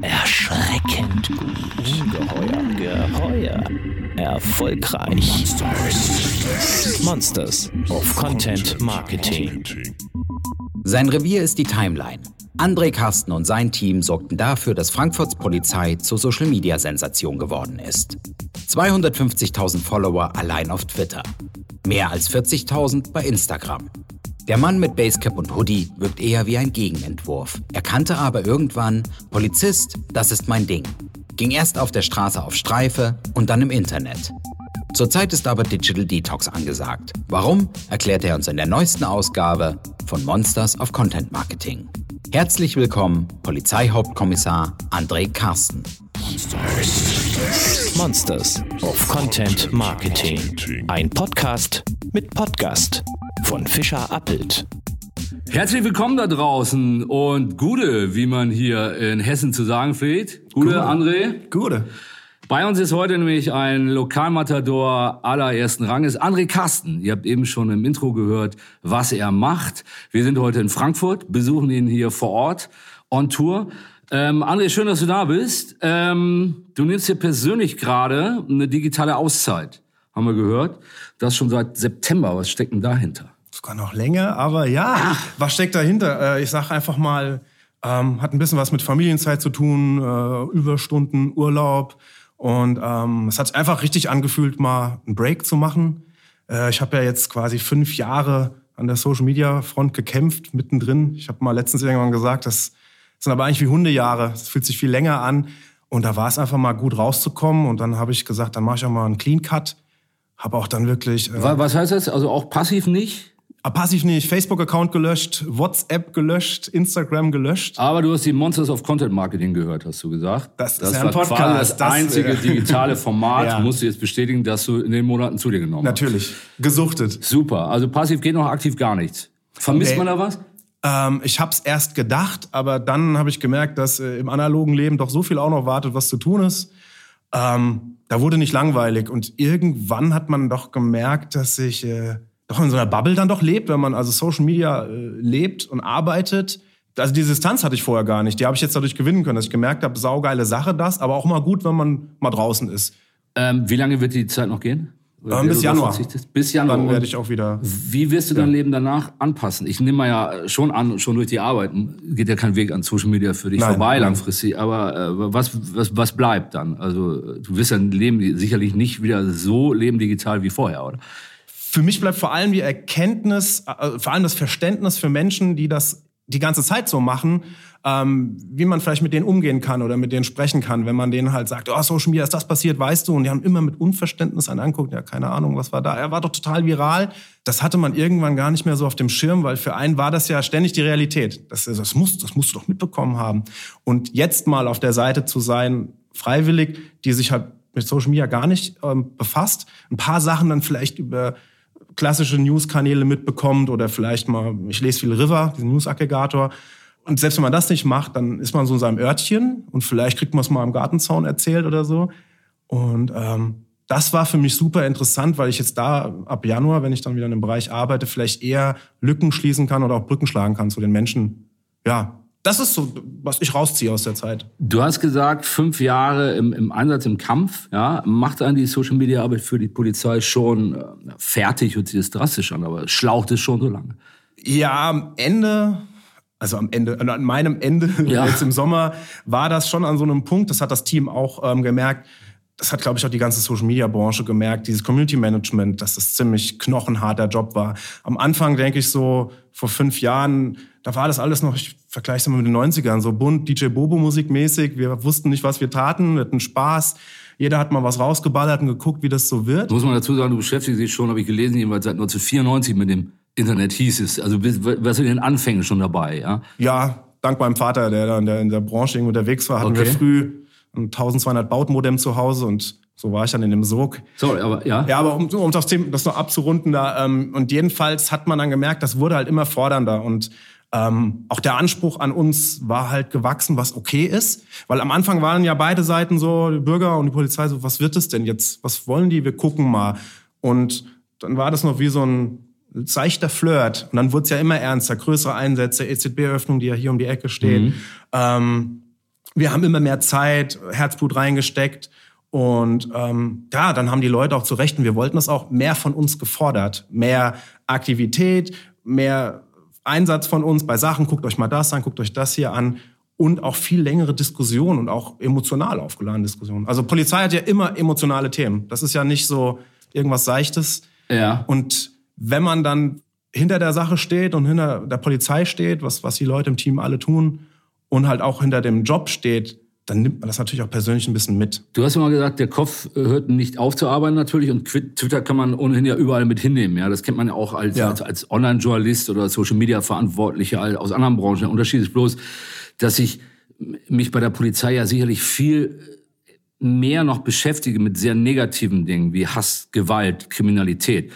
Erschreckend gut. Ungeheuer, geheuer. Erfolgreich. Monsters of Content Marketing. Sein Revier ist die Timeline. André Carsten und sein Team sorgten dafür, dass Frankfurts Polizei zur Social-Media-Sensation geworden ist. 250.000 Follower allein auf Twitter. Mehr als 40.000 bei Instagram. Der Mann mit Basecap und Hoodie wirkt eher wie ein Gegenentwurf. Erkannte aber irgendwann, Polizist, das ist mein Ding. Ging erst auf der Straße auf Streife und dann im Internet. Zurzeit ist aber Digital Detox angesagt. Warum, erklärt er uns in der neuesten Ausgabe von Monsters of Content Marketing. Herzlich willkommen, Polizeihauptkommissar André Carsten. Monsters of Content Marketing. Ein Podcast mit Podcast von Fischer Appelt. Herzlich willkommen da draußen und Gude, wie man hier in Hessen zu sagen pflegt. Gude, Gute. André. Gute. Bei uns ist heute nämlich ein Lokalmatador allerersten Ranges, André Carsten. Ihr habt eben schon im Intro gehört, was er macht. Wir sind heute in Frankfurt, besuchen ihn hier vor Ort on Tour. Ähm, André, schön, dass du da bist. Ähm, du nimmst dir persönlich gerade eine digitale Auszeit, haben wir gehört. Das schon seit September. Was steckt denn dahinter? Sogar noch länger, aber ja, was steckt dahinter? Äh, ich sag einfach mal, ähm, hat ein bisschen was mit Familienzeit zu tun, äh, Überstunden, Urlaub. Und ähm, es hat sich einfach richtig angefühlt, mal einen Break zu machen. Äh, ich habe ja jetzt quasi fünf Jahre an der Social Media Front gekämpft, mittendrin. Ich habe mal letztens irgendwann gesagt, das sind aber eigentlich wie Hundejahre. Das fühlt sich viel länger an. Und da war es einfach mal gut rauszukommen. Und dann habe ich gesagt, dann mache ich auch mal einen Clean Cut. Habe auch dann wirklich äh, Wa- Was heißt das? Also auch passiv nicht? Passiv nicht, Facebook-Account gelöscht, WhatsApp gelöscht, Instagram gelöscht. Aber du hast die Monsters of Content Marketing gehört, hast du gesagt. Das ist war ein Podcast, das, das, einzige digitale Format, Ja. musst du jetzt bestätigen, dass du in den Monaten zu dir genommen Natürlich, gesuchtet. hast. Super. Also passiv geht noch aktiv gar nichts. Vermisst Nee. man da was? Ähm, ich habe es erst gedacht, aber dann habe ich gemerkt, dass äh, im analogen Leben doch so viel auch noch wartet, was zu tun ist. Ähm, da wurde nicht langweilig und irgendwann hat man doch gemerkt, dass ich äh, doch in so einer Bubble dann doch lebt, wenn man also Social Media äh, lebt und arbeitet. Also die Distanz hatte ich vorher gar nicht. Die habe ich jetzt dadurch gewinnen können, dass ich gemerkt habe, saugeile Sache das, aber auch mal gut, wenn man mal draußen ist. Ähm, wie lange wird die Zeit noch gehen? Ähm, bis Januar. Bis Januar. Dann werde ich auch wieder. Wie wirst du dein Leben danach anpassen? Ich nehme mal ja schon an, schon durch die Arbeit geht ja kein Weg an Social Media für dich Nein, vorbei langfristig. Aber äh, was, was, was bleibt dann? Also du wirst dein Leben sicherlich nicht wieder so leben digital wie vorher, oder? Für mich bleibt vor allem die Erkenntnis, äh, vor allem das Verständnis für Menschen, die das die ganze Zeit so machen, ähm, wie man vielleicht mit denen umgehen kann oder mit denen sprechen kann, wenn man denen halt sagt, oh, Social Media ist das passiert, weißt du, und die haben immer mit Unverständnis einen anguckt, ja, keine Ahnung, was war da, er war doch total viral. Das hatte man irgendwann gar nicht mehr so auf dem Schirm, weil für einen war das ja ständig die Realität. Das, das, muss, das musst du doch mitbekommen haben. Und jetzt mal auf der Seite zu sein, freiwillig, die sich halt mit Social Media gar nicht ähm, befasst, ein paar Sachen dann vielleicht über klassische News-Kanäle mitbekommt oder vielleicht mal, ich lese viel River, diesen News-Aggregator. Und selbst wenn man das nicht macht, dann ist man so in seinem Örtchen und vielleicht kriegt man es mal am Gartenzaun erzählt oder so. Und ähm, das war für mich super interessant, weil ich jetzt da ab Januar, wenn ich dann wieder in dem Bereich arbeite, vielleicht eher Lücken schließen kann oder auch Brücken schlagen kann zu den Menschen. Ja, das ist so, was ich rausziehe aus der Zeit. Du hast gesagt, fünf Jahre im, im Einsatz, im Kampf. Ja, macht einen die Social Media Arbeit für die Polizei schon äh, fertig, hört sich das drastisch an, aber schlaucht es schon so lange. Ja, am Ende, also am Ende, an meinem Ende, Ja. jetzt im Sommer, war das schon an so einem Punkt, das hat das Team auch ähm, gemerkt, das hat, glaube ich, auch die ganze Social-Media-Branche gemerkt, dieses Community-Management, dass das ziemlich knochenharter Job war. Am Anfang, denke ich so, vor fünf Jahren, da war das alles noch, ich vergleiche es mal mit den 90ern, so bunt, DJ Bobo-Musik mäßig. Wir wussten nicht, was wir taten, wir hatten Spaß. Jeder hat mal was rausgeballert und geguckt, wie das so wird. Muss man dazu sagen, du beschäftigst dich schon, habe ich gelesen, jeweils seit 1994 mit dem Internet hieß es. Also warst du in den Anfängen schon dabei, ja? Ja, dank meinem Vater, der da in der, in der Branche unterwegs war, hatten wir Okay. früh ein 1200 Bautmodem zu Hause und so war ich dann in dem Sog. Sorry, aber ja. Ja, aber um, um das, Thema, das noch abzurunden, da, ähm, und jedenfalls hat man dann gemerkt, das wurde halt immer fordernder und ähm, auch der Anspruch an uns war halt gewachsen, was okay ist. Weil am Anfang waren ja beide Seiten so, die Bürger und die Polizei so, was wird es denn jetzt? Was wollen die? Wir gucken mal. Und dann war das noch wie so ein, seichter Flirt. Und dann wurde es ja immer ernster, größere Einsätze, EZB-Öffnung, die ja hier um die Ecke steht. Mhm. Ähm, wir haben immer mehr Zeit, Herzblut reingesteckt. Und ähm, ja, dann haben die Leute auch zu Recht, und wir wollten das auch, mehr von uns gefordert. Mehr Aktivität, mehr Einsatz von uns bei Sachen, guckt euch mal das an, guckt euch das hier an und auch viel längere Diskussionen und auch emotional aufgeladene Diskussionen. Also Polizei hat ja immer emotionale Themen. Das ist ja nicht so irgendwas Seichtes. Ja. Und wenn man dann hinter der Sache steht und hinter der Polizei steht, was, was die Leute im Team alle tun, und halt auch hinter dem Job steht, dann nimmt man das natürlich auch persönlich ein bisschen mit. Du hast immer gesagt, der Kopf hört nicht auf zu arbeiten natürlich und Twitter kann man ohnehin ja überall mit hinnehmen. Ja, das kennt man ja auch als, ja. als, als Online-Journalist oder Social Media Verantwortlicher aus anderen Branchen. Der Unterschied ist bloß, dass ich mich bei der Polizei ja sicherlich viel mehr noch beschäftige mit sehr negativen Dingen wie Hass, Gewalt, Kriminalität.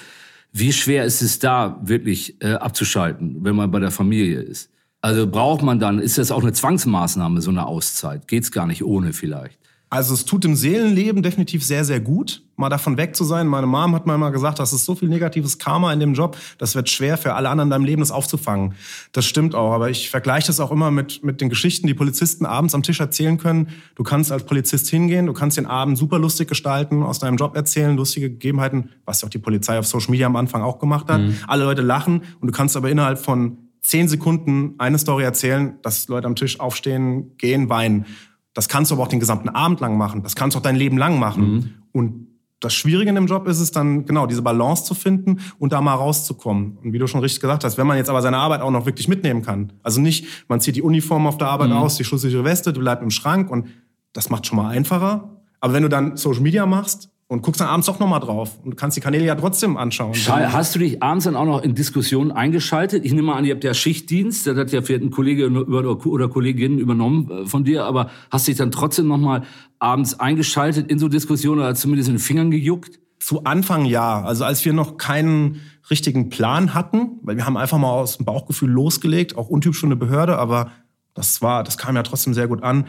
Wie schwer ist es da wirklich äh, abzuschalten, wenn man bei der Familie ist? Also braucht man dann, ist das auch eine Zwangsmaßnahme, so eine Auszeit? Geht's gar nicht ohne vielleicht? Also es tut im Seelenleben definitiv sehr, sehr gut, mal davon weg zu sein. Meine Mom hat mir immer gesagt, das ist so viel negatives Karma in dem Job, das wird schwer für alle anderen in deinem Leben, das aufzufangen. Das stimmt auch, aber ich vergleiche das auch immer mit, mit den Geschichten, die Polizisten abends am Tisch erzählen können. Du kannst als Polizist hingehen, du kannst den Abend super lustig gestalten, aus deinem Job erzählen, lustige Gegebenheiten, was ja auch die Polizei auf Social Media am Anfang auch gemacht hat. Mhm. Alle Leute lachen und du kannst aber innerhalb von zehn Sekunden eine Story erzählen, dass Leute am Tisch aufstehen, gehen, weinen. Das kannst du aber auch den gesamten Abend lang machen. Das kannst du auch dein Leben lang machen. Mhm. Und das Schwierige in dem Job ist es dann, genau, diese Balance zu finden und da mal rauszukommen. Und wie du schon richtig gesagt hast, wenn man jetzt aber seine Arbeit auch noch wirklich mitnehmen kann. Also nicht, man zieht die Uniform auf der Arbeit mhm. aus, die schusssichere Weste, du bleibst im Schrank und das macht schon mal einfacher. Aber wenn du dann Social Media machst, und guckst dann abends doch nochmal drauf und kannst die Kanäle ja trotzdem anschauen. Hast du dich abends dann auch noch in Diskussionen eingeschaltet? Ich nehme mal an, ihr habt ja Schichtdienst, das hat ja vielleicht ein Kollege oder Kollegin übernommen äh, von dir, aber hast dich dann trotzdem nochmal abends eingeschaltet in so Diskussionen oder zumindest in den Fingern gejuckt? Zu Anfang ja. Also als wir noch keinen richtigen Plan hatten, weil wir haben einfach mal aus dem Bauchgefühl losgelegt, auch untypisch für eine Behörde, aber das war, das kam ja trotzdem sehr gut an.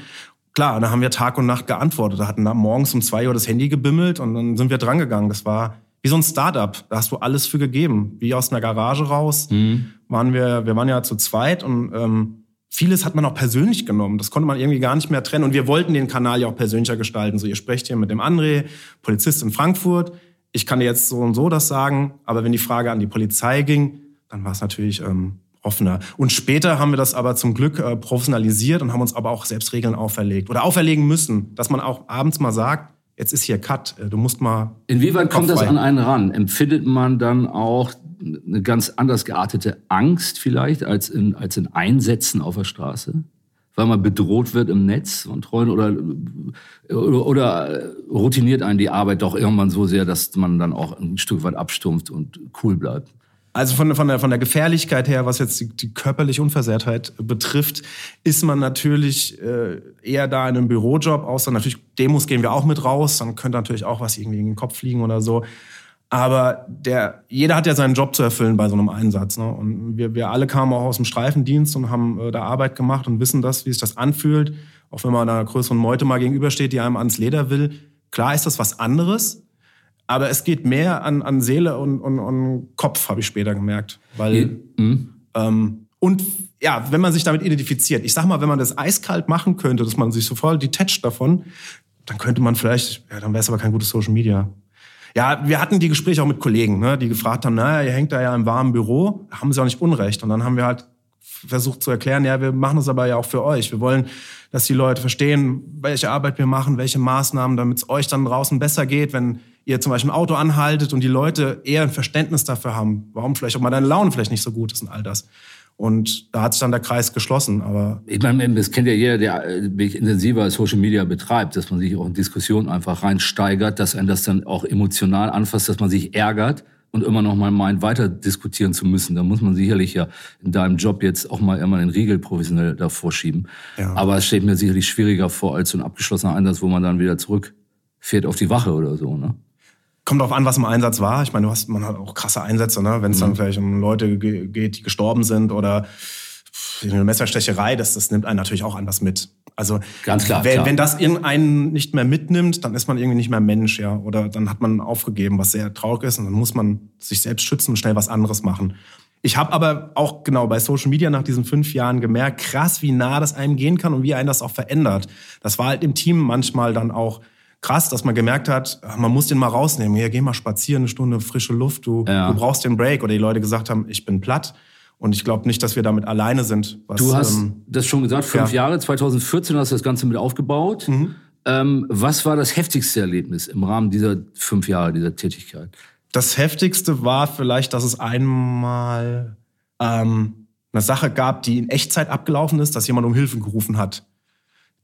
Klar, da haben wir Tag und Nacht geantwortet. Da hatten da morgens um zwei Uhr das Handy gebimmelt und dann sind wir drangegangen. Das war wie so ein Startup. Da hast du alles für gegeben. Wie aus einer Garage raus mhm. waren wir, wir waren ja zu zweit und ähm, vieles hat man auch persönlich genommen. Das konnte man irgendwie gar nicht mehr trennen. Und wir wollten den Kanal ja auch persönlicher gestalten. So, ihr sprecht hier mit dem André, Polizist in Frankfurt. Ich kann dir jetzt so und so das sagen. Aber wenn die Frage an die Polizei ging, dann war es natürlich ähm, offener. Und später haben wir das aber zum Glück äh, professionalisiert und haben uns aber auch selbst Regeln auferlegt oder auferlegen müssen, dass man auch abends mal sagt, jetzt ist hier Cut, äh, du musst mal. Inwieweit kommt das an einen ran? Empfindet man dann auch eine ganz anders geartete Angst vielleicht als in, als in Einsätzen auf der Straße? Weil man bedroht wird im Netz von Treuen oder, oder, oder routiniert einen die Arbeit doch irgendwann so sehr, dass man dann auch ein Stück weit abstumpft und cool bleibt? Also von, von, der, von der Gefährlichkeit her, was jetzt die, die körperliche Unversehrtheit betrifft, ist man natürlich äh, eher da in einem Bürojob, außer natürlich Demos gehen wir auch mit raus, dann könnte natürlich auch was irgendwie in den Kopf fliegen oder so. Aber der, jeder hat ja seinen Job zu erfüllen bei so einem Einsatz. Ne? Und wir, wir alle kamen auch aus dem Streifendienst und haben äh, da Arbeit gemacht und wissen das, wie sich das anfühlt. Auch wenn man einer größeren Meute mal gegenübersteht, die einem ans Leder will. Klar ist das was anderes, aber es geht mehr an, an Seele und, und, und Kopf, habe ich später gemerkt. Weil, mhm. ähm, und ja, wenn man sich damit identifiziert, ich sag mal, wenn man das eiskalt machen könnte, dass man sich so voll detached davon, dann könnte man vielleicht, ja, dann wäre es aber kein gutes Social Media. Ja, wir hatten die Gespräche auch mit Kollegen, ne, die gefragt haben, naja, ihr hängt da ja im warmen Büro, haben sie auch nicht Unrecht. Und dann haben wir halt versucht zu erklären, ja, wir machen das aber ja auch für euch. Wir wollen, dass die Leute verstehen, welche Arbeit wir machen, welche Maßnahmen, damit es euch dann draußen besser geht, wenn ihr zum Beispiel ein Auto anhaltet und die Leute eher ein Verständnis dafür haben, warum vielleicht auch mal deine Laune vielleicht nicht so gut ist und all das. Und da hat sich dann der Kreis geschlossen. Aber ich meine, das kennt ja jeder, der wirklich intensiver Social Media betreibt, dass man sich auch in Diskussionen einfach reinsteigert, dass einen das dann auch emotional anfasst, dass man sich ärgert und immer noch mal meint, weiter diskutieren zu müssen. Da muss man sicherlich ja in deinem Job jetzt auch mal immer den Riegel professionell davor schieben. Ja. Aber es steht mir sicherlich schwieriger vor als so ein abgeschlossener Einsatz, wo man dann wieder zurückfährt auf die Wache oder so. Ne? Kommt drauf an, was im Einsatz war. Ich meine, du hast, man hat auch krasse Einsätze, ne? wenn es dann mhm. vielleicht um Leute geht, die gestorben sind oder eine Messerstecherei, das, das nimmt einen natürlich auch anders mit. Also Ganz klar, wenn, klar. wenn das irgendeinen nicht mehr mitnimmt, dann ist man irgendwie nicht mehr Mensch, ja. Oder dann hat man aufgegeben, was sehr traurig ist. Und dann muss man sich selbst schützen und schnell was anderes machen. Ich habe aber auch genau bei Social Media nach diesen fünf Jahren gemerkt, krass, wie nah das einem gehen kann und wie einen das auch verändert. Das war halt im Team manchmal dann auch krass, dass man gemerkt hat, man muss den mal rausnehmen. Hier, geh mal spazieren, eine Stunde frische Luft, du, Ja. du brauchst den Break. Oder die Leute gesagt haben, ich bin platt. Und ich glaube nicht, dass wir damit alleine sind. Was, Du hast ähm, das schon gesagt, fünf ja. Mhm. Jahre, 2014 hast du das Ganze mit aufgebaut. Ähm, was war das heftigste Erlebnis im Rahmen dieser fünf Jahre, dieser Tätigkeit? Das Heftigste war vielleicht, dass es einmal ähm, eine Sache gab, die in Echtzeit abgelaufen ist, dass jemand um Hilfe gerufen hat,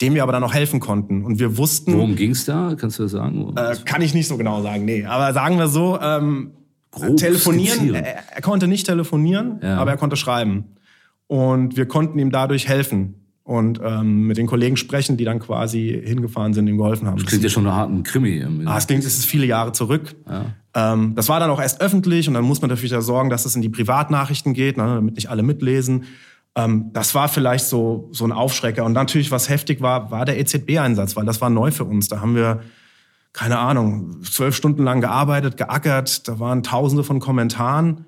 dem wir aber dann auch helfen konnten. Und wir wussten, Worum ging's da? Kannst du das sagen? äh, kann ich nicht so genau sagen, nee. Aber sagen wir so, ähm, Grob telefonieren, skizzieren. er, er konnte nicht telefonieren, Ja. aber er konnte schreiben. Und wir konnten ihm dadurch helfen und ähm, mit den Kollegen sprechen, die dann quasi hingefahren sind, ihm geholfen haben. Klingt ja schon nach harten Krimi. Ah, es klingt, es ist viele Jahre zurück. Ähm, das war dann auch erst öffentlich und dann muss man natürlich da sorgen, dass es in die Privatnachrichten geht, ne, damit nicht alle mitlesen. Ähm, das war vielleicht so, so ein Aufschrecker. Und natürlich, was heftig war, war der EZB-Einsatz, weil das war neu für uns. Da haben wir, keine Ahnung, zwölf Stunden lang gearbeitet, geackert. Da waren tausende von Kommentaren.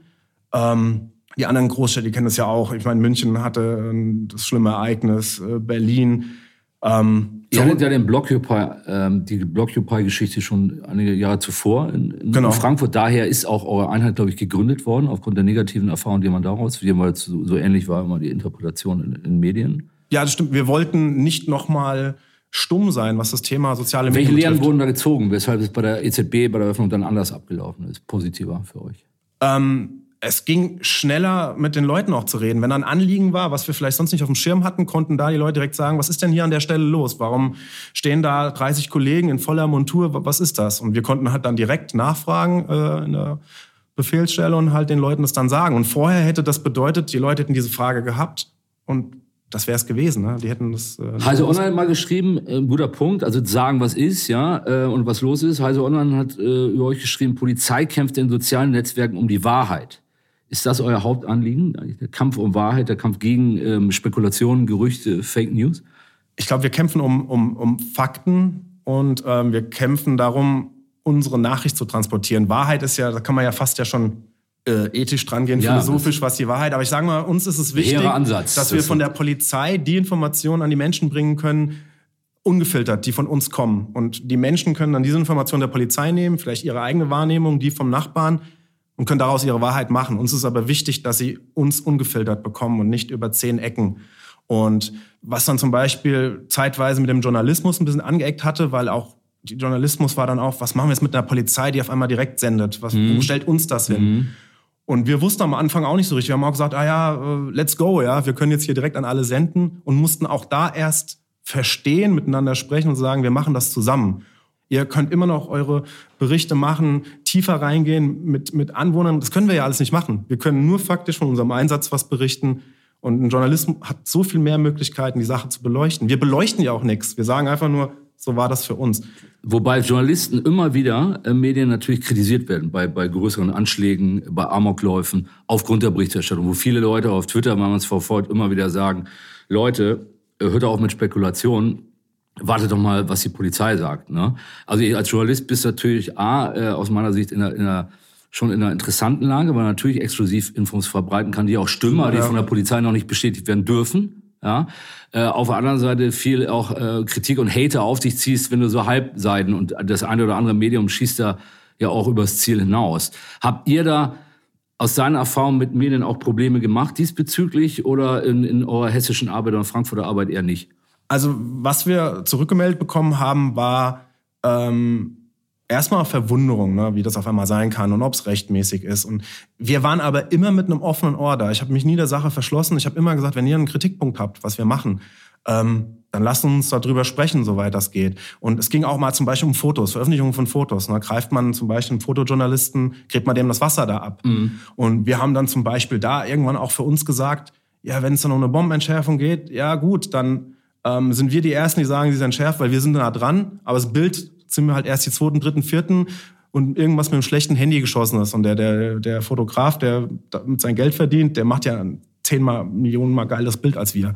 Ähm, die anderen Großstädte, die kennen das ja auch. Ich meine, München hatte das schlimme Ereignis, äh, Berlin. Ähm, Ihr hattet ja den Blockupy, ähm, die Blockupy-Geschichte schon einige Jahre zuvor in, in Genau. Frankfurt. Daher ist auch eure Einheit, glaube ich, gegründet worden, aufgrund der negativen Erfahrung, die man daraus, die mal so, so ähnlich war immer die Interpretation in, in Medien. Ja, das stimmt. Wir wollten nicht nochmal stumm sein, was das Thema soziale Welche Medien Lehren betrifft. wurden da gezogen, weshalb es bei der EZB, bei der Eröffnung dann anders abgelaufen ist, positiver für euch? Ähm, es ging schneller, mit den Leuten auch zu reden. Wenn da ein Anliegen war, was wir vielleicht sonst nicht auf dem Schirm hatten, konnten da die Leute direkt sagen, was ist denn hier an der Stelle los? Warum stehen da 30 Kollegen in voller Montur? Wa- Was ist das? Und wir konnten halt dann direkt nachfragen äh, in der Befehlsstelle und halt den Leuten das dann sagen. Und vorher hätte das bedeutet, die Leute hätten diese Frage gehabt und das wäre es gewesen. Ne? Die hätten das. Äh, Heise Online hat mal geschrieben, äh, guter Punkt, also sagen, was ist, ja, äh, und was los ist. Heise Online hat äh, über euch geschrieben, Polizei kämpft in sozialen Netzwerken um die Wahrheit. Ist das euer Hauptanliegen? Der Kampf um Wahrheit, der Kampf gegen ähm, Spekulationen, Gerüchte, Fake News? Ich glaube, wir kämpfen um, um, um Fakten und ähm, wir kämpfen darum, unsere Nachricht zu transportieren. Wahrheit ist ja, da kann man ja fast ja schon äh, ethisch dran gehen, Ja, philosophisch, was die Wahrheit. Aber ich sage mal, uns ist es wichtig, Ansatz. dass Das wir von der Polizei die Informationen an die Menschen bringen können, ungefiltert, die von uns kommen. Und die Menschen können dann diese Informationen der Polizei nehmen, vielleicht ihre eigene Wahrnehmung, die vom Nachbarn und können daraus ihre Wahrheit machen. Uns ist aber wichtig, dass sie uns ungefiltert bekommen und nicht über zehn Ecken. Und was dann zum Beispiel zeitweise mit dem Journalismus ein bisschen angeeckt hatte, weil auch die Journalismus war dann auch, was machen wir jetzt mit einer Polizei, die auf einmal direkt sendet? Was, Wo stellt uns das hin? Und wir wussten am Anfang auch nicht so richtig. Wir haben auch gesagt, ah ja, äh, let's go, ja, wir können jetzt hier direkt an alle senden und mussten auch da erst verstehen, miteinander sprechen und sagen, wir machen das zusammen. Ihr könnt immer noch eure Berichte machen, tiefer reingehen mit, mit Anwohnern. Das können wir ja alles nicht machen. Wir können nur faktisch von unserem Einsatz was berichten. Und ein Journalist hat so viel mehr Möglichkeiten, die Sache zu beleuchten. Wir beleuchten ja auch nichts. Wir sagen einfach nur, so war das für uns. Wobei Journalisten immer wieder äh, Medien natürlich kritisiert werden bei, bei größeren Anschlägen, bei Amokläufen, aufgrund der Berichterstattung, wo viele Leute auf Twitter, wenn man es verfolgt, immer wieder sagen, Leute, hört auf mit Spekulationen, wartet doch mal, was die Polizei sagt. Ne? Also ich als Journalist bist natürlich A, äh, aus meiner Sicht in einer, in einer schon in einer interessanten Lage, weil man natürlich exklusiv Infos verbreiten kann, die auch stimmen, aber die von der Polizei noch nicht bestätigt werden dürfen. Ja, äh, auf der anderen Seite viel auch äh, Kritik und Hate auf dich ziehst, wenn du so Halbseiten und das eine oder andere Medium schießt da ja auch übers Ziel hinaus. Habt ihr da aus deiner Erfahrung mit Medien auch Probleme gemacht diesbezüglich oder in, in eurer hessischen Arbeit oder Frankfurter Arbeit eher nicht? Also, was wir zurückgemeldet bekommen haben, war ähm, erstmal Verwunderung, ne, wie das auf einmal sein kann und ob es rechtmäßig ist. Und wir waren aber immer mit einem offenen Ohr da. Ich habe mich nie der Sache verschlossen. Ich habe immer gesagt, wenn ihr einen Kritikpunkt habt, was wir machen, ähm, dann lasst uns darüber sprechen, soweit das geht. Und es ging auch mal zum Beispiel um Fotos, Veröffentlichung von Fotos. Ne? Greift man zum Beispiel einen Fotojournalisten, gräbt man dem das Wasser da ab. Und wir haben dann zum Beispiel da irgendwann auch für uns gesagt, ja, wenn es dann um eine Bombenentschärfung geht, ja gut, dann ähm, sind wir die Ersten, die sagen, sie ist entschärft, weil wir sind da dran. Aber das Bild sind wir halt erst die zweiten, dritten, vierten und irgendwas mit einem schlechten Handy geschossen ist. Und der, der, der Fotograf, der damit sein Geld verdient, der macht ja zehnmal, Millionen mal geiles Bild als wir.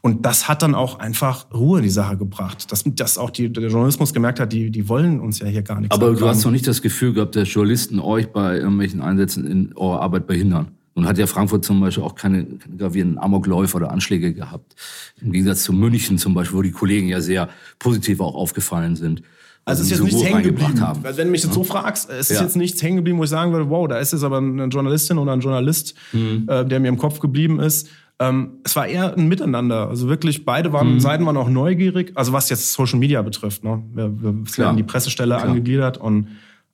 Und das hat dann auch einfach Ruhe in die Sache gebracht. Dass, dass auch die, der Journalismus gemerkt hat, die, die wollen uns ja hier gar nichts Aber du hast doch nicht das Gefühl gehabt, dass Journalisten euch bei irgendwelchen Einsätzen in eurer Arbeit behindern. Nun hat ja Frankfurt zum Beispiel auch keine, keine gravierenden Amokläufe oder Anschläge gehabt. Im Gegensatz zu München zum Beispiel, wo die Kollegen ja sehr positiv auch aufgefallen sind. Also es ist jetzt nichts hängen geblieben. Haben. Wenn du mich jetzt so fragst, es ist ja. jetzt nichts hängen geblieben, wo ich sagen würde, wow, da ist jetzt aber eine Journalistin oder ein Journalist, mhm. äh, der mir im Kopf geblieben ist. Ähm, es war eher ein Miteinander. Also wirklich, beide waren, mhm. Seiten waren auch neugierig. Also was jetzt Social Media betrifft. Ne? Wir, wir werden die Pressestelle Klar. angegliedert und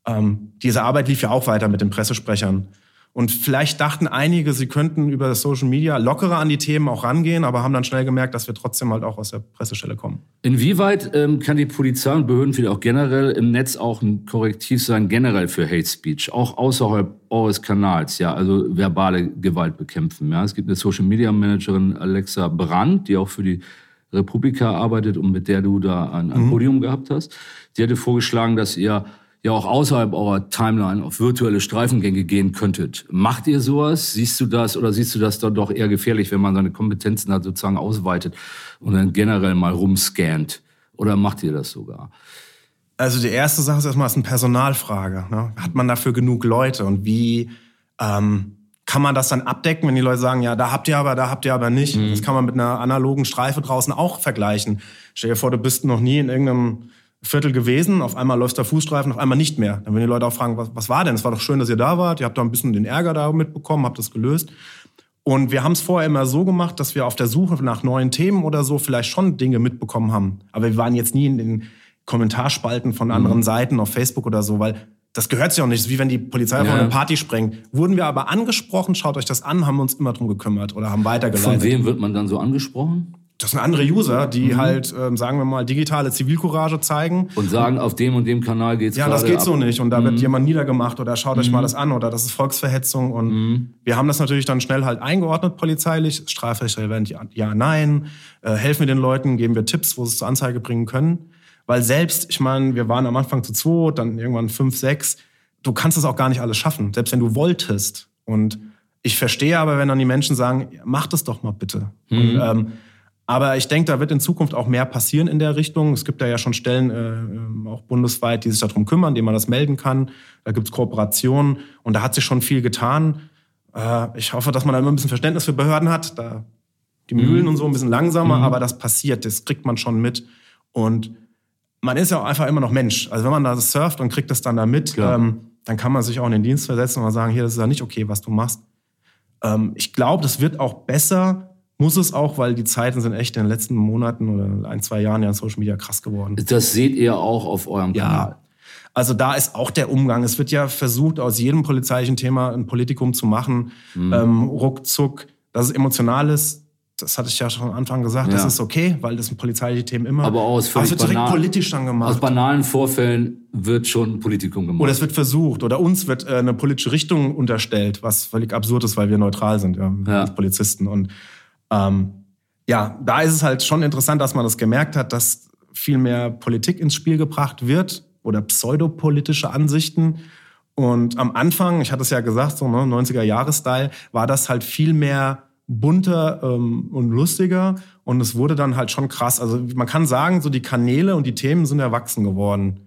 ähm, diese Arbeit lief ja auch weiter mit den Pressesprechern. Und vielleicht dachten einige, sie könnten über Social Media lockerer an die Themen auch rangehen, aber haben dann schnell gemerkt, dass wir trotzdem halt auch aus der Pressestelle kommen. Inwieweit ähm, kann die Polizei und Behörden vielleicht auch generell im Netz auch ein Korrektiv sein, generell für Hate Speech, auch außerhalb eures Kanals, ja, also verbale Gewalt bekämpfen. Ja, es gibt eine Social Media Managerin Alexa Brandt, die auch für die Republika arbeitet und mit der du da ein, ein mhm. Podium gehabt hast. Die hatte vorgeschlagen, dass ihr ja auch außerhalb eurer Timeline auf virtuelle Streifengänge gehen könntet. Macht ihr sowas? Siehst du das oder siehst du das dann doch eher gefährlich, wenn man seine Kompetenzen halt sozusagen ausweitet und dann generell mal rumscannt? Oder macht ihr das sogar? Also die erste Sache ist erstmal, ist eine Personalfrage. Ne? Hat man dafür genug Leute und wie ähm, kann man das dann abdecken, wenn die Leute sagen, ja, da habt ihr aber, da habt ihr aber nicht. Mhm. Das kann man mit einer analogen Streife draußen auch vergleichen. Stell dir vor, du bist noch nie in irgendeinem Viertel gewesen, auf einmal läuft der Fußstreifen, auf einmal nicht mehr. Dann werden die Leute auch fragen, was, was war denn? Es war doch schön, dass ihr da wart, ihr habt da ein bisschen den Ärger da mitbekommen, habt das gelöst. Und wir haben es vorher immer so gemacht, dass wir auf der Suche nach neuen Themen oder so vielleicht schon Dinge mitbekommen haben. Aber wir waren jetzt nie in den Kommentarspalten von anderen mhm. Seiten auf Facebook oder so, weil das gehört sich auch nicht. Das ist wie wenn die Polizei ja. eine Party sprengt. Wurden wir aber angesprochen, schaut euch das an, haben uns immer drum gekümmert oder haben weitergeleitet. Von wem wird man dann so angesprochen? Das sind andere User, die mhm. halt, ähm, sagen wir mal, digitale Zivilcourage zeigen. Und sagen, auf dem und dem Kanal geht's Ja, das geht ab. so nicht. Und da mhm. wird jemand niedergemacht oder schaut mhm. euch mal das an oder das ist Volksverhetzung. Und mhm. wir haben das natürlich dann schnell halt eingeordnet polizeilich. Strafrecht relevant, ja, ja, nein. Äh, helfen wir den Leuten, geben wir Tipps, wo sie es zur Anzeige bringen können. Weil selbst, ich meine, wir waren am Anfang zu zwei, dann irgendwann fünf, sechs. Du kannst es auch gar nicht alles schaffen, selbst wenn du wolltest. Und ich verstehe aber, wenn dann die Menschen sagen, mach das doch mal bitte. Und, mhm. ähm, aber ich denke, da wird in Zukunft auch mehr passieren in der Richtung. Es gibt da ja schon Stellen, äh, ähm, auch bundesweit, die sich darum kümmern, denen man das melden kann. Da gibt es Kooperationen und da hat sich schon viel getan. Äh, ich hoffe, dass man da immer ein bisschen Verständnis für Behörden hat. Da die Mühlen mhm. und so ein bisschen langsamer, mhm. aber das passiert, das kriegt man schon mit. Und man ist ja auch einfach immer noch Mensch. Also wenn man da surft und kriegt das dann da mit, ähm, dann kann man sich auch in den Dienst versetzen und mal sagen, hier, das ist ja nicht okay, was du machst. Ähm, ich glaube, das wird auch besser, muss es auch, weil die Zeiten sind echt in den letzten Monaten oder ein, zwei Jahren ja in Social Media krass geworden. Das seht ihr auch auf eurem Kanal. Ja. Also da ist auch der Umgang. Es wird ja versucht, aus jedem polizeilichen Thema ein Politikum zu machen. Mhm. Ähm, ruckzuck, dass es emotional ist. Das hatte ich ja schon am Anfang gesagt. Ja. Das ist okay, weil das sind polizeiliche Themen immer. Aber aus völlig also direkt politisch dann gemacht. Aus banalen Vorfällen wird schon Politikum gemacht. Oder es wird versucht. Oder uns wird äh, eine politische Richtung unterstellt, was völlig absurd ist, weil wir neutral sind, ja, ja. als Polizisten. Und ähm, ja, da ist es halt schon interessant, dass man das gemerkt hat, dass viel mehr Politik ins Spiel gebracht wird oder pseudopolitische Ansichten. Und am Anfang, ich hatte es ja gesagt, so ne, 90er-Jahre-Style, war das halt viel mehr bunter ähm, und lustiger. Und es wurde dann halt schon krass. Also man kann sagen, so die Kanäle und die Themen sind erwachsen geworden.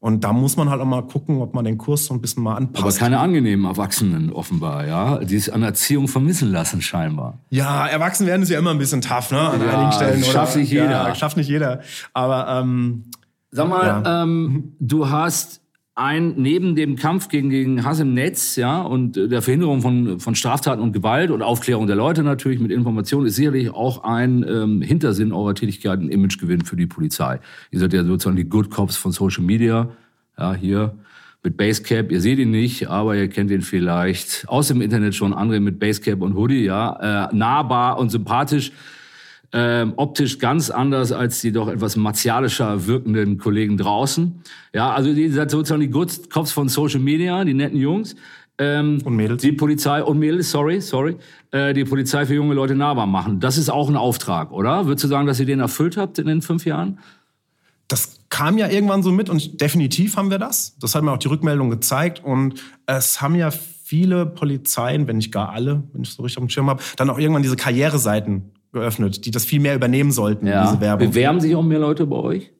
Und da muss man halt auch mal gucken, ob man den Kurs so ein bisschen mal anpasst. Aber keine angenehmen Erwachsenen offenbar, ja, die es an Erziehung vermissen lassen scheinbar. Ja, erwachsen werden ist ja immer ein bisschen tough, ne, an ja, einigen Stellen. Schafft nicht jeder. Ja, schafft nicht jeder. Aber ähm, sag mal, ja. ähm, du hast ein neben dem Kampf gegen, gegen Hass im Netz, ja, und der Verhinderung von, von Straftaten und Gewalt und Aufklärung der Leute natürlich mit Informationen ist sicherlich auch ein ähm, Hintersinn eurer Tätigkeit ein Imagegewinn für die Polizei. Ihr seid ja sozusagen die Good Cops von Social Media, ja, hier mit Basecap. Ihr seht ihn nicht, aber ihr kennt ihn vielleicht aus dem Internet schon. Andere mit Basecap und Hoodie, ja, äh, nahbar und sympathisch ähm, optisch ganz anders als die doch etwas martialischer wirkenden Kollegen draußen. Ja, also die sind sozusagen die Good Cops von Social Media, die netten Jungs. Ähm, und Mädels. Die Polizei und Mädels, sorry, sorry. Äh, die Polizei für junge Leute nahbar machen. Das ist auch ein Auftrag, oder? Würdest du sagen, dass ihr den erfüllt habt in den fünf Jahren? Das kam ja irgendwann so mit und definitiv haben wir das. Das hat mir auch die Rückmeldung gezeigt und es haben ja viele Polizeien, wenn nicht gar alle, wenn ich so richtig auf dem Schirm habe, dann auch irgendwann diese Karriereseiten geöffnet, die das viel mehr übernehmen sollten, Ja. diese Werbung. Bewerben sich auch mehr Leute bei euch?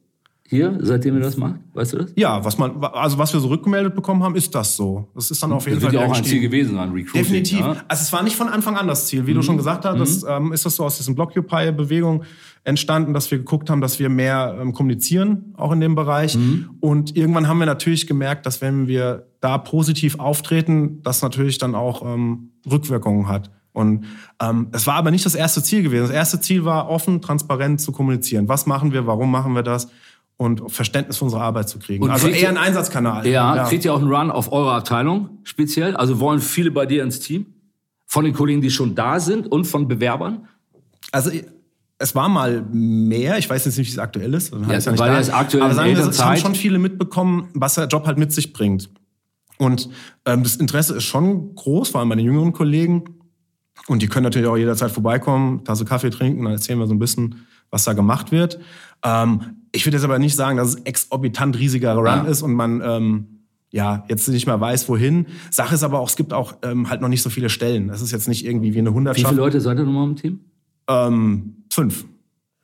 Hier, seitdem ihr das macht? Weißt du das? Ja, was man, also was wir so rückgemeldet bekommen haben, ist das so. Das ist dann auf jeden Das Fall wird ja auch ein Ziel gewesen sein, Recruiting. Definitiv. Ja? Mhm. Also es war nicht von Anfang an das Ziel. Wie du schon gesagt hast, das, ähm, ist das so aus diesem Blockupy-Bewegung entstanden, dass wir geguckt haben, dass wir mehr ähm, kommunizieren, auch in dem Bereich. Mhm. Und irgendwann haben wir natürlich gemerkt, dass wenn wir da positiv auftreten, das natürlich dann auch ähm, Rückwirkungen hat. Und ähm, es war aber nicht das erste Ziel gewesen. Das erste Ziel war, offen, transparent zu kommunizieren. Was machen wir, warum machen wir das? Und Verständnis für unsere Arbeit zu kriegen. Und also eher ein Einsatzkanal. Ja, kriegt ihr auch einen Run auf eure Abteilung speziell? Also wollen viele bei dir ins Team? Von den Kollegen, die schon da sind und von Bewerbern? Also es war mal mehr, ich weiß jetzt nicht, wie es aktuell ist. Ja, ja nicht weil da. es aktuell Aber sagen wir, es haben schon viele mitbekommen, was der Job halt mit sich bringt. Und ähm, das Interesse ist schon groß, vor allem bei den jüngeren Kollegen. Und die können natürlich auch jederzeit vorbeikommen, Tasse Kaffee trinken, dann erzählen wir so ein bisschen, was da gemacht wird. Ähm, ich würde jetzt aber nicht sagen, dass es exorbitant riesiger Run Ja. ist und man ähm, ja jetzt nicht mehr weiß, wohin. Sache ist aber auch, es gibt auch ähm, halt noch nicht so viele Stellen. Das ist jetzt nicht irgendwie wie eine Wie Hundertschaft. viele Leute seid ihr nochmal im Team? Ähm, fünf.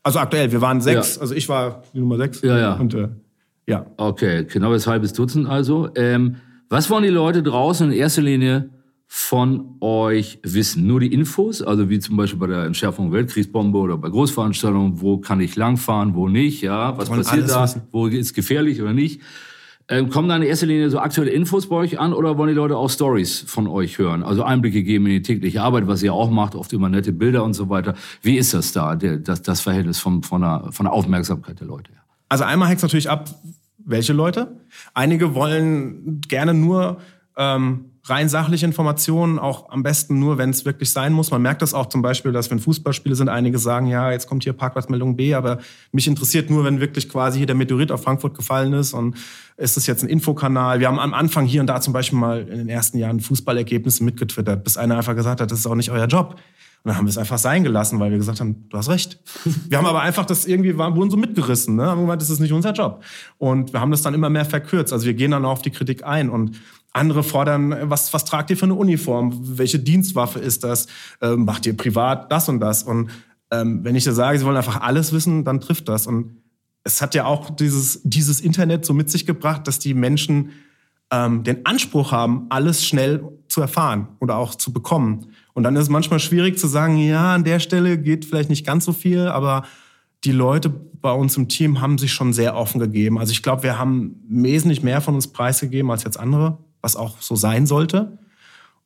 Also aktuell, wir waren sechs. Ja. Also ich war die Nummer sechs. Ja, ja. Und äh, ja. Okay, knappes halbes Dutzend also. Ähm, was wollen die Leute draußen in erster Linie von euch wissen? Nur die Infos, also wie zum Beispiel bei der Entschärfung Weltkriegsbombe oder bei Großveranstaltungen, wo kann ich langfahren, wo nicht, ja, was passiert da, wissen. wo ist gefährlich oder nicht. Ähm, kommen da in erster Linie so aktuelle Infos bei euch an oder wollen die Leute auch Stories von euch hören? Also Einblicke geben in die tägliche Arbeit, was ihr auch macht, oft immer nette Bilder und so weiter. Wie ist das da, der, das, das Verhältnis vom, von, der, von der Aufmerksamkeit der Leute? Also einmal hängt es natürlich ab, welche Leute. Einige wollen gerne nur ähm, rein sachliche Informationen, auch am besten nur, wenn es wirklich sein muss. Man merkt das auch zum Beispiel, dass wenn Fußballspiele sind, einige sagen, ja, jetzt kommt hier Parkplatzmeldung B, aber mich interessiert nur, wenn wirklich quasi hier der Meteorit auf Frankfurt gefallen ist und ist es jetzt ein Infokanal. Wir haben am Anfang hier und da zum Beispiel mal in den ersten Jahren Fußballergebnisse mitgetwittert, bis einer einfach gesagt hat, das ist auch nicht euer Job. Und dann haben wir es einfach sein gelassen, weil wir gesagt haben, du hast recht. Wir haben aber einfach das irgendwie, waren, wurden so mitgerissen. Ne? Haben gemeint, das ist nicht unser Job. Und wir haben das dann immer mehr verkürzt. Also wir gehen dann auch auf die Kritik ein. Und andere fordern, was, was tragt ihr für eine Uniform? Welche Dienstwaffe ist das? Ähm, macht ihr privat das und das? Und ähm, wenn ich dir sage, sie wollen einfach alles wissen, dann trifft das. Und es hat ja auch dieses, dieses Internet so mit sich gebracht, dass die Menschen ähm, den Anspruch haben, alles schnell zu erfahren oder auch zu bekommen. Und dann ist es manchmal schwierig zu sagen, ja, an der Stelle geht vielleicht nicht ganz so viel, aber die Leute bei uns im Team haben sich schon sehr offen gegeben. Also ich glaube, wir haben wesentlich mehr von uns preisgegeben als jetzt andere, was auch so sein sollte.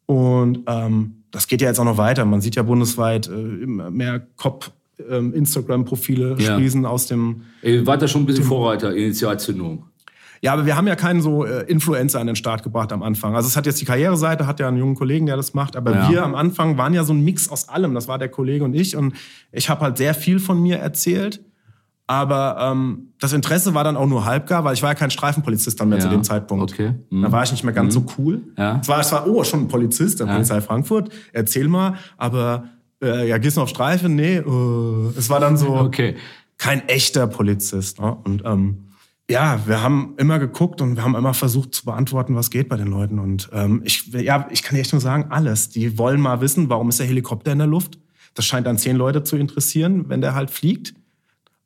Und ähm, das geht ja jetzt auch noch weiter. Man sieht ja bundesweit äh, immer mehr Cop ähm, Instagram-Profile Ja. sprießen aus dem Ihr wart da schon ein bisschen Vorreiter, Initialzündung. ja, aber wir haben ja keinen so äh, Influencer an den Start gebracht am Anfang. Also es hat jetzt die Karriereseite, hat ja einen jungen Kollegen, der das macht. Aber Ja. wir am Anfang waren ja so ein Mix aus allem. Das war der Kollege und ich. Und ich habe halt sehr viel von mir erzählt. Aber ähm, das Interesse war dann auch nur halbgar, weil ich war ja kein Streifenpolizist dann mehr Ja, zu dem Zeitpunkt. okay. Mhm. Da war ich nicht mehr ganz so cool. Ja. Es war, es war, oh, schon ein Polizist der Polizei Frankfurt. Erzähl mal. Aber äh, ja, gehst du auf Streife? Nee. Äh, es war dann so Okay. kein echter Polizist. Ne? Und ähm, ja, wir haben immer geguckt und wir haben immer versucht zu beantworten, was geht bei den Leuten. Und ähm, ich, ja, ich kann dir echt nur sagen, alles. Die wollen mal wissen, warum ist der Helikopter in der Luft? Das scheint dann zehn Leute zu interessieren, wenn der halt fliegt.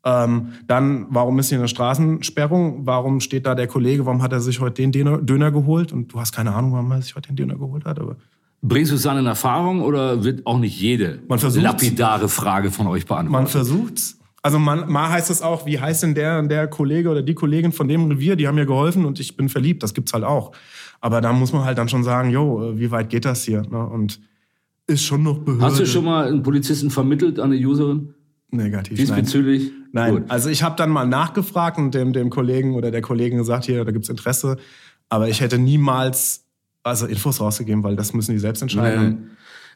Ähm, dann, warum ist hier eine Straßensperrung? Warum steht da der Kollege? Warum hat er sich heute den Döner, Döner geholt? Und du hast keine Ahnung, warum er sich heute den Döner geholt hat. Aber Bringst du es dann in Erfahrung oder wird auch nicht jede lapidare Frage von euch Man beantwortet? versucht's. Also man, mal heißt es auch, wie heißt denn der, der Kollege oder die Kollegin von dem Revier, die haben mir geholfen und ich bin verliebt. Das gibt's halt auch. Aber da muss man halt dann schon sagen, jo, äh, wie weit geht das hier? Ne? Und ist schon noch Behörde. Hast du schon mal einen Polizisten vermittelt an eine Userin? Negativ. Diesbezüglich? Nein, Gut. also ich habe dann mal nachgefragt und dem, dem Kollegen oder der Kollegin gesagt, hier, da gibt's Interesse. Aber ich hätte niemals also Infos rausgegeben, weil das müssen die selbst entscheiden.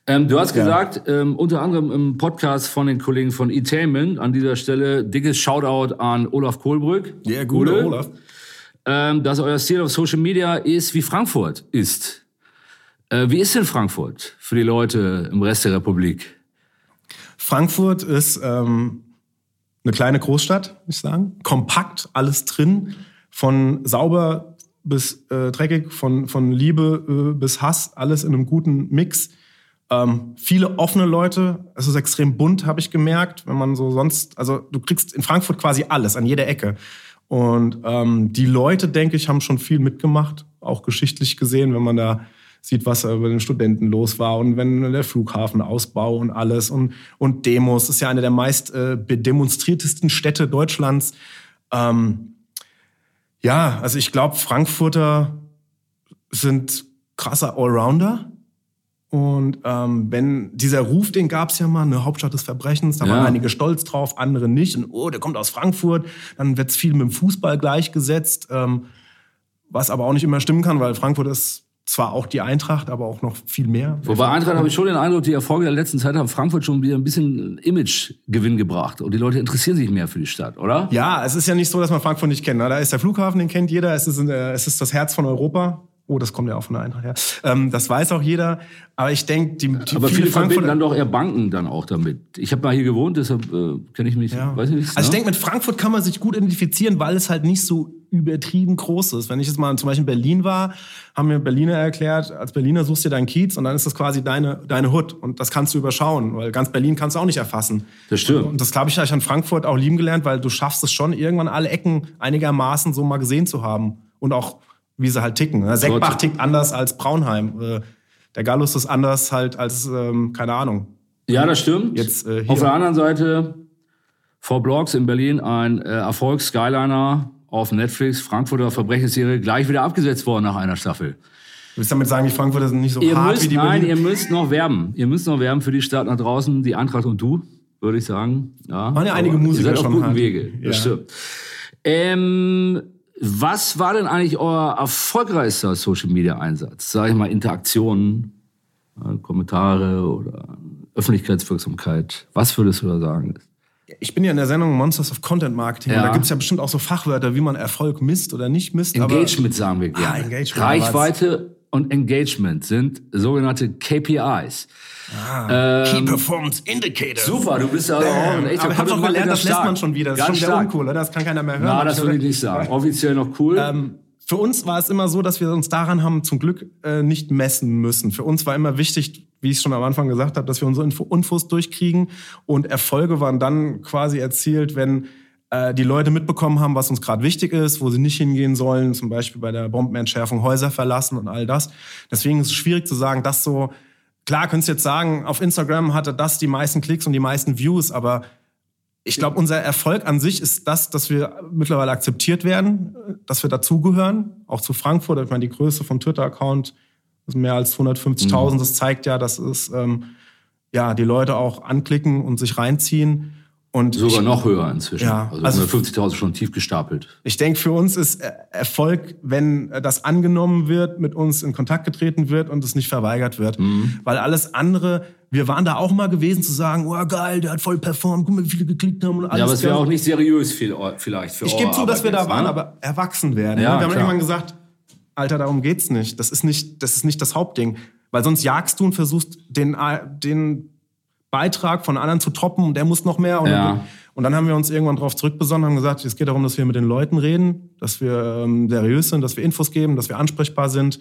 Ähm, du hast Ja. gesagt, ähm, unter anderem im Podcast von den Kollegen von E-Tainment, an dieser Stelle dickes Shoutout an Olaf Kohlbrück. Ja, gute Gute. Olaf. ähm, dass euer Stil auf Social Media ist, wie Frankfurt ist. Äh, wie ist denn Frankfurt für die Leute im Rest der Republik? Frankfurt ist ähm, eine kleine Großstadt, würde ich sagen. Kompakt, alles drin. Von sauber bis äh, dreckig, von, von Liebe äh, bis Hass, alles in einem guten Mix. Ähm, viele offene Leute. Es ist extrem bunt, habe ich gemerkt. Wenn man so sonst, also du kriegst in Frankfurt quasi alles an jeder Ecke. Und ähm, die Leute, denke ich, haben schon viel mitgemacht, auch geschichtlich gesehen, wenn man da sieht, was da über den Studenten los war und wenn der Flughafenausbau und alles und, und Demos. Das ist ja eine der meist äh, demonstriertesten Städte Deutschlands. Ähm, ja, also ich glaube, Frankfurter sind krasser Allrounder. Und ähm, wenn dieser Ruf, den gab es ja mal, eine Hauptstadt des Verbrechens, da ja. waren einige stolz drauf, andere nicht. Und oh, der kommt aus Frankfurt, dann wird es viel mit dem Fußball gleichgesetzt, ähm, was aber auch nicht immer stimmen kann, weil Frankfurt ist zwar auch die Eintracht, aber auch noch viel mehr. Wobei Eintracht habe ich schon den Eindruck, die Erfolge der letzten Zeit haben Frankfurt schon wieder ein bisschen Imagegewinn gebracht. Und die Leute interessieren sich mehr für die Stadt, oder? Ja, es ist ja nicht so, dass man Frankfurt nicht kennt. Ne? Da ist der Flughafen, den kennt jeder. Es ist, äh, es ist das Herz von Europa. Oh, das kommt ja auch von der Eintracht her. Ähm, das weiß auch jeder. Aber ich denke, die, die Aber viele, viele verbinden dann doch eher Banken dann auch damit. Ich habe mal hier gewohnt, deshalb äh, kenne ich mich. Ja. Weiß nicht, also ich ne? denke, mit Frankfurt kann man sich gut identifizieren, weil es halt nicht so übertrieben groß ist. Wenn ich jetzt mal zum Beispiel in Berlin war, haben mir Berliner erklärt, als Berliner suchst du deinen Kiez und dann ist das quasi deine, deine Hut und das kannst du überschauen, weil ganz Berlin kannst du auch nicht erfassen. Das stimmt. Und das glaube ich, habe ich an Frankfurt auch lieben gelernt, weil du schaffst es schon, irgendwann alle Ecken einigermaßen so mal gesehen zu haben und auch wie sie halt ticken. Ne? Seckbach tickt anders als Braunheim. Äh, der Gallus ist anders halt als, ähm, keine Ahnung. Ja, das stimmt. Jetzt, äh, Auf der anderen Seite, vor Blogs in Berlin ein äh, Erfolgs-Skyliner auf Netflix, Frankfurter Verbrechensserie, gleich wieder abgesetzt worden nach einer Staffel. Du willst damit sagen, die Frankfurter sind nicht so ihr hart müsst, wie die Nein, Berlin? ihr müsst noch werben. Ihr müsst noch werben für die Stadt nach draußen, die Eintracht und du, würde ich sagen. Ja, Waren ja einige Musiker ihr seid schon auf guten hart. Wege, das ja. stimmt. Ähm, was war denn eigentlich euer erfolgreichster Social Media Einsatz? Sag ich mal Interaktionen, Kommentare oder Öffentlichkeitswirksamkeit. Was würdest du da sagen? Ich bin ja in der Sendung Monsters of Content Marketing. Ja. Und da gibt es ja bestimmt auch so Fachwörter, wie man Erfolg misst oder nicht misst. Engagement sagen wir gerne. Ah, Engagement, Reichweite und Engagement sind sogenannte KPIs. Ah, ähm, Key Performance Indicators. Super, du bist ja auch ein echter Aber ich habe schon gelernt, das lässt man schon wieder. Das Ganz ist schon wieder uncool, oder? Das kann keiner mehr hören. Na, das würde ich nicht sagen. Offiziell noch cool. Ähm, für uns war es immer so, dass wir uns daran haben zum Glück äh, nicht messen müssen. Für uns war immer wichtig, wie ich schon am Anfang gesagt habe, dass wir unsere Info Infos durchkriegen und Erfolge waren dann quasi erzielt, wenn äh, die Leute mitbekommen haben, was uns gerade wichtig ist, wo sie nicht hingehen sollen, zum Beispiel bei der Bombenentschärfung Häuser verlassen und all das. Deswegen ist es schwierig zu sagen, dass so Klar, könntest du jetzt sagen, auf Instagram hatte das die meisten Klicks und die meisten Views, aber ich glaube, unser Erfolg an sich ist das, dass wir mittlerweile akzeptiert werden, dass wir dazugehören, auch zu Frankfurt. Ich meine, die Größe vom Twitter-Account ist mehr als 150.000. Mhm. Das zeigt ja, dass es ähm, ja die Leute auch anklicken und sich reinziehen. Und Sogar ich, noch höher inzwischen. Ja, also, also 150.000 schon tief gestapelt. Ich denke, für uns ist Erfolg, wenn das angenommen wird, mit uns in Kontakt getreten wird und es nicht verweigert wird. Mhm. Weil alles andere, wir waren da auch mal gewesen zu sagen, oh geil, der hat voll performt, guck mal, wie viele geklickt haben und alles. Ja, aber es wäre auch nicht seriös vielleicht für Ich gebe zu, dass wir da waren, ne? aber erwachsen werden. Ja, ne? wir haben klar. irgendwann gesagt, Alter, darum geht's nicht. Das ist nicht, das ist nicht das Hauptding. Weil sonst jagst du und versuchst, den, den Beitrag von anderen zu toppen und der muss noch mehr. Und, ja. und dann haben wir uns irgendwann darauf zurückbesonnen und haben gesagt, es geht darum, dass wir mit den Leuten reden, dass wir ähm, seriös sind, dass wir Infos geben, dass wir ansprechbar sind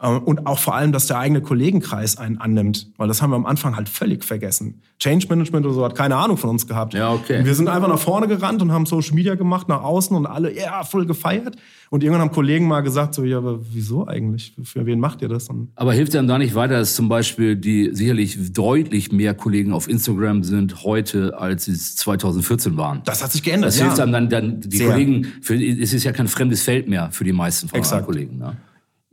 und auch vor allem, dass der eigene Kollegenkreis einen annimmt, weil das haben wir am Anfang halt völlig vergessen. Change Management oder so hat keine Ahnung von uns gehabt. Ja, okay. Und wir sind einfach nach vorne gerannt und haben Social Media gemacht nach außen und alle ja voll gefeiert. Und irgendwann haben Kollegen mal gesagt so, ja, aber wieso eigentlich? Für wen macht ihr das? Und aber hilft einem da nicht weiter, dass zum Beispiel die sicherlich deutlich mehr Kollegen auf Instagram sind heute, als es 2014 waren? Das hat sich geändert. Das ja. hilft einem dann, dann die Sehr. Kollegen. Für, es ist ja kein fremdes Feld mehr für die meisten von Exakt. Kollegen. Ne?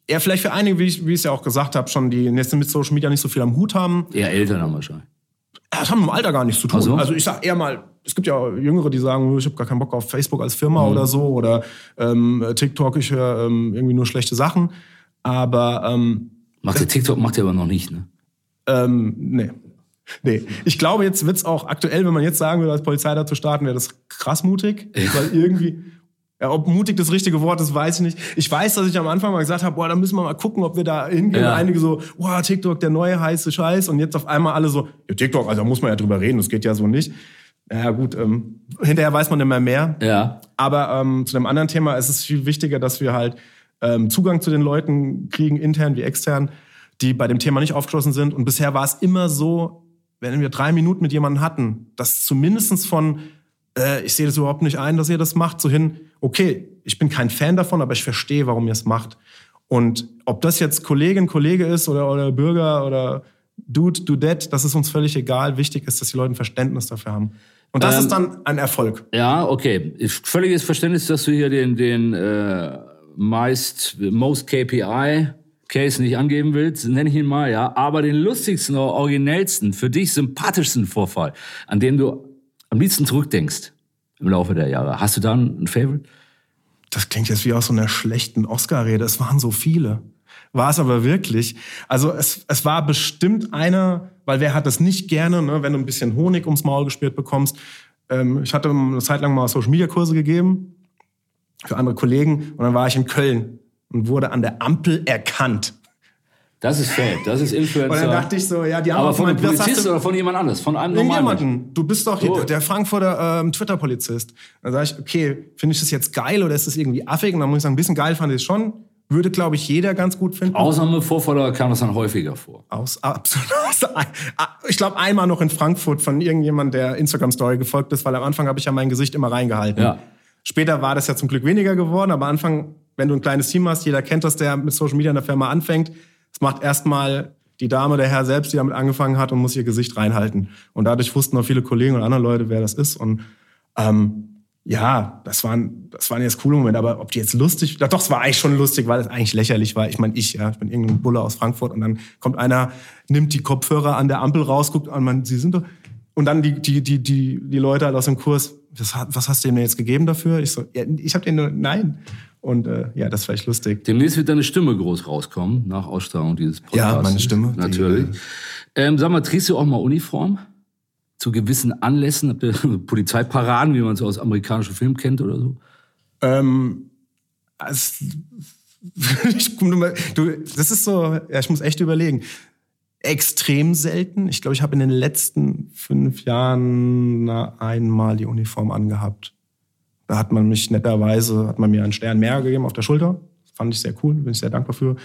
Ja, vielleicht für einige, wie ich, wie ich es ja auch gesagt habe, schon, die jetzt mit Social Media nicht so viel am Hut haben. Eher Eltern haben wahrscheinlich. Das haben mit dem Alter gar nichts zu tun. So? Also ich sag eher mal, es gibt ja Jüngere, die sagen, ich habe gar keinen Bock auf Facebook als Firma mhm. oder so oder ähm, TikTok, ich höre ähm, irgendwie nur schlechte Sachen. Aber ähm, macht der TikTok macht er aber noch nicht, ne? Ähm, nee. Nee, ich glaube, jetzt wird's auch aktuell, wenn man jetzt sagen würde, als Polizei da zu starten, wäre das krass mutig, ja. weil irgendwie, ja, ob mutig das richtige Wort ist, weiß ich nicht. Ich weiß, dass ich am Anfang mal gesagt habe, boah, da müssen wir mal gucken, ob wir da hingehen. Ja. Einige so, boah, TikTok, der neue heiße Scheiß. Und jetzt auf einmal alle so, ja, TikTok, also da muss man ja drüber reden, das geht ja so nicht. Ja gut, ähm, hinterher weiß man immer mehr. Ja. Aber ähm, zu dem anderen Thema ist es viel wichtiger, dass wir halt ähm, Zugang zu den Leuten kriegen, intern wie extern, die bei dem Thema nicht aufgeschlossen sind. Und bisher war es immer so, wenn wir drei Minuten mit jemandem hatten, dass zumindestens von, äh, ich sehe das überhaupt nicht ein, dass ihr das macht, so hin, okay, ich bin kein Fan davon, aber ich verstehe, warum ihr es macht. Und ob das jetzt Kollegin, Kollege ist oder, oder Bürger oder Dude, Dudette, das ist uns völlig egal. Wichtig ist, dass die Leute ein Verständnis dafür haben. Und das ähm, ist dann ein Erfolg. Ja, okay. Völliges Verständnis, dass du hier den, den äh, meist, most KPI Case nicht angeben willst, nenne ich ihn mal, ja. Aber den lustigsten originellsten, für dich sympathischsten Vorfall, an den du am liebsten zurückdenkst im Laufe der Jahre. Hast du da einen Favorite? Das klingt jetzt wie aus so einer schlechten Oscar-Rede. Es waren so viele. War es aber wirklich. Also es, es war bestimmt einer, weil wer hat das nicht gerne, ne, wenn du ein bisschen Honig ums Maul gespürt bekommst. Ähm, ich hatte eine Zeit lang mal Social-Media-Kurse gegeben für andere Kollegen und dann war ich in Köln und wurde an der Ampel erkannt. Das ist Fake, das ist Influencer. Und dann dachte ich so, ja, die haben Aber von einem Polizist oder von jemand anders? Von einem normalen jemanden. Du bist doch so. der Frankfurter ähm, Twitter-Polizist. Dann sage ich, okay, finde ich das jetzt geil oder ist das irgendwie affig? Und dann muss ich sagen, ein bisschen geil fand ich es schon. Würde, glaube ich, jeder ganz gut finden. Ausnahmevorfälle kam das dann häufiger vor. Aus, absolut. Ich glaube, einmal noch in Frankfurt von irgendjemandem, der Instagram-Story gefolgt ist, weil am Anfang habe ich ja mein Gesicht immer reingehalten. Ja. Später war das ja zum Glück weniger geworden, aber am Anfang, wenn du ein kleines Team hast, jeder kennt das, der mit Social Media in der Firma anfängt, es macht erstmal die Dame, der Herr selbst, die damit angefangen hat und muss ihr Gesicht reinhalten. Und dadurch wussten auch viele Kollegen und andere Leute, wer das ist. Und ähm, ja, das waren, das waren jetzt coole Momente. Aber ob die jetzt lustig, doch, es war eigentlich schon lustig, weil es eigentlich lächerlich war. Ich meine, ich, ja, ich bin irgendein Bulle aus Frankfurt und dann kommt einer, nimmt die Kopfhörer an der Ampel raus, guckt an, man, sie sind doch, und dann die, die, die, die, die Leute halt aus dem Kurs, was, was hast du denn jetzt gegeben dafür? Ich so, ja, ich habe den nur, nein. Und äh, ja, das war echt lustig. Demnächst wird deine Stimme groß rauskommen, nach Ausstrahlung dieses Podcasts. Ja, meine Stimme. Natürlich. Die, ähm, sag mal, trägst du auch mal Uniform? Zu gewissen Anlässen? Habt ihr Polizeiparaden, wie man es aus amerikanischen Filmen kennt oder so? Ähm, ich, du, das ist so, ja, ich muss echt überlegen. Extrem selten. Ich glaube, ich habe in den letzten fünf Jahren einmal die Uniform angehabt. Da hat man mich netterweise, hat man mir einen Stern mehr gegeben auf der Schulter. Das fand ich sehr cool, bin ich sehr dankbar für.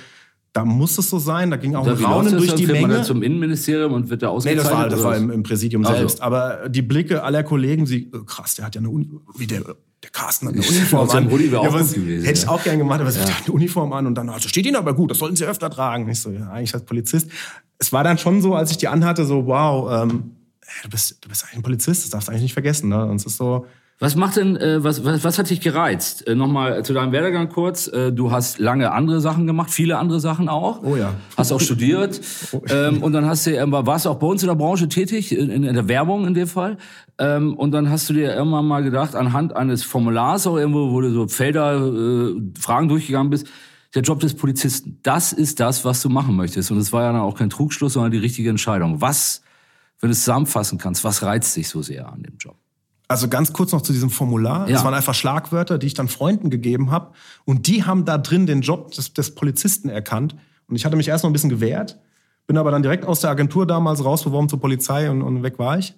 Da muss es so sein, da ging auch ein Raunen durch die Menge. Man dann zum Innenministerium und wird da ausgezeichnet? Nee, das war, das war im, im Präsidium also. selbst. Aber die Blicke aller Kollegen, sie, oh, krass, der hat ja eine Uni, wie der, der Carsten hat eine Uniform an. Ja, was, gewesen, hätte ich auch gern gemacht, aber ja. der hat eine Uniform an und dann, also steht Ihnen aber gut, das sollten Sie öfter tragen. Ich so, ja, eigentlich als Polizist. Es war dann schon so, als ich die anhatte, so, wow, ähm, du bist, du bist eigentlich ein Polizist, das darfst du eigentlich nicht vergessen. Ne? Und es ist so, was macht denn, äh, was, was, was hat dich gereizt? Äh, Nochmal zu deinem Werdegang kurz. Äh, du hast lange andere Sachen gemacht, viele andere Sachen auch. Oh ja. Hast auch studiert. Oh, ähm, und dann hast du, äh, warst du auch bei uns in der Branche tätig, in, in der Werbung in dem Fall. Ähm, und dann hast du dir irgendwann mal gedacht, anhand eines Formulars auch irgendwo, wo du so Felder, äh, Fragen durchgegangen bist, der Job des Polizisten, das ist das, was du machen möchtest. Und es war ja dann auch kein Trugschluss, sondern die richtige Entscheidung. Was, wenn du es zusammenfassen kannst, was reizt dich so sehr an dem Job? Also ganz kurz noch zu diesem Formular. Ja. Das waren einfach Schlagwörter, die ich dann Freunden gegeben habe. Und die haben da drin den Job des, des Polizisten erkannt. Und ich hatte mich erst noch ein bisschen gewehrt, bin aber dann direkt aus der Agentur damals rausbeworben zur Polizei und, und weg war ich.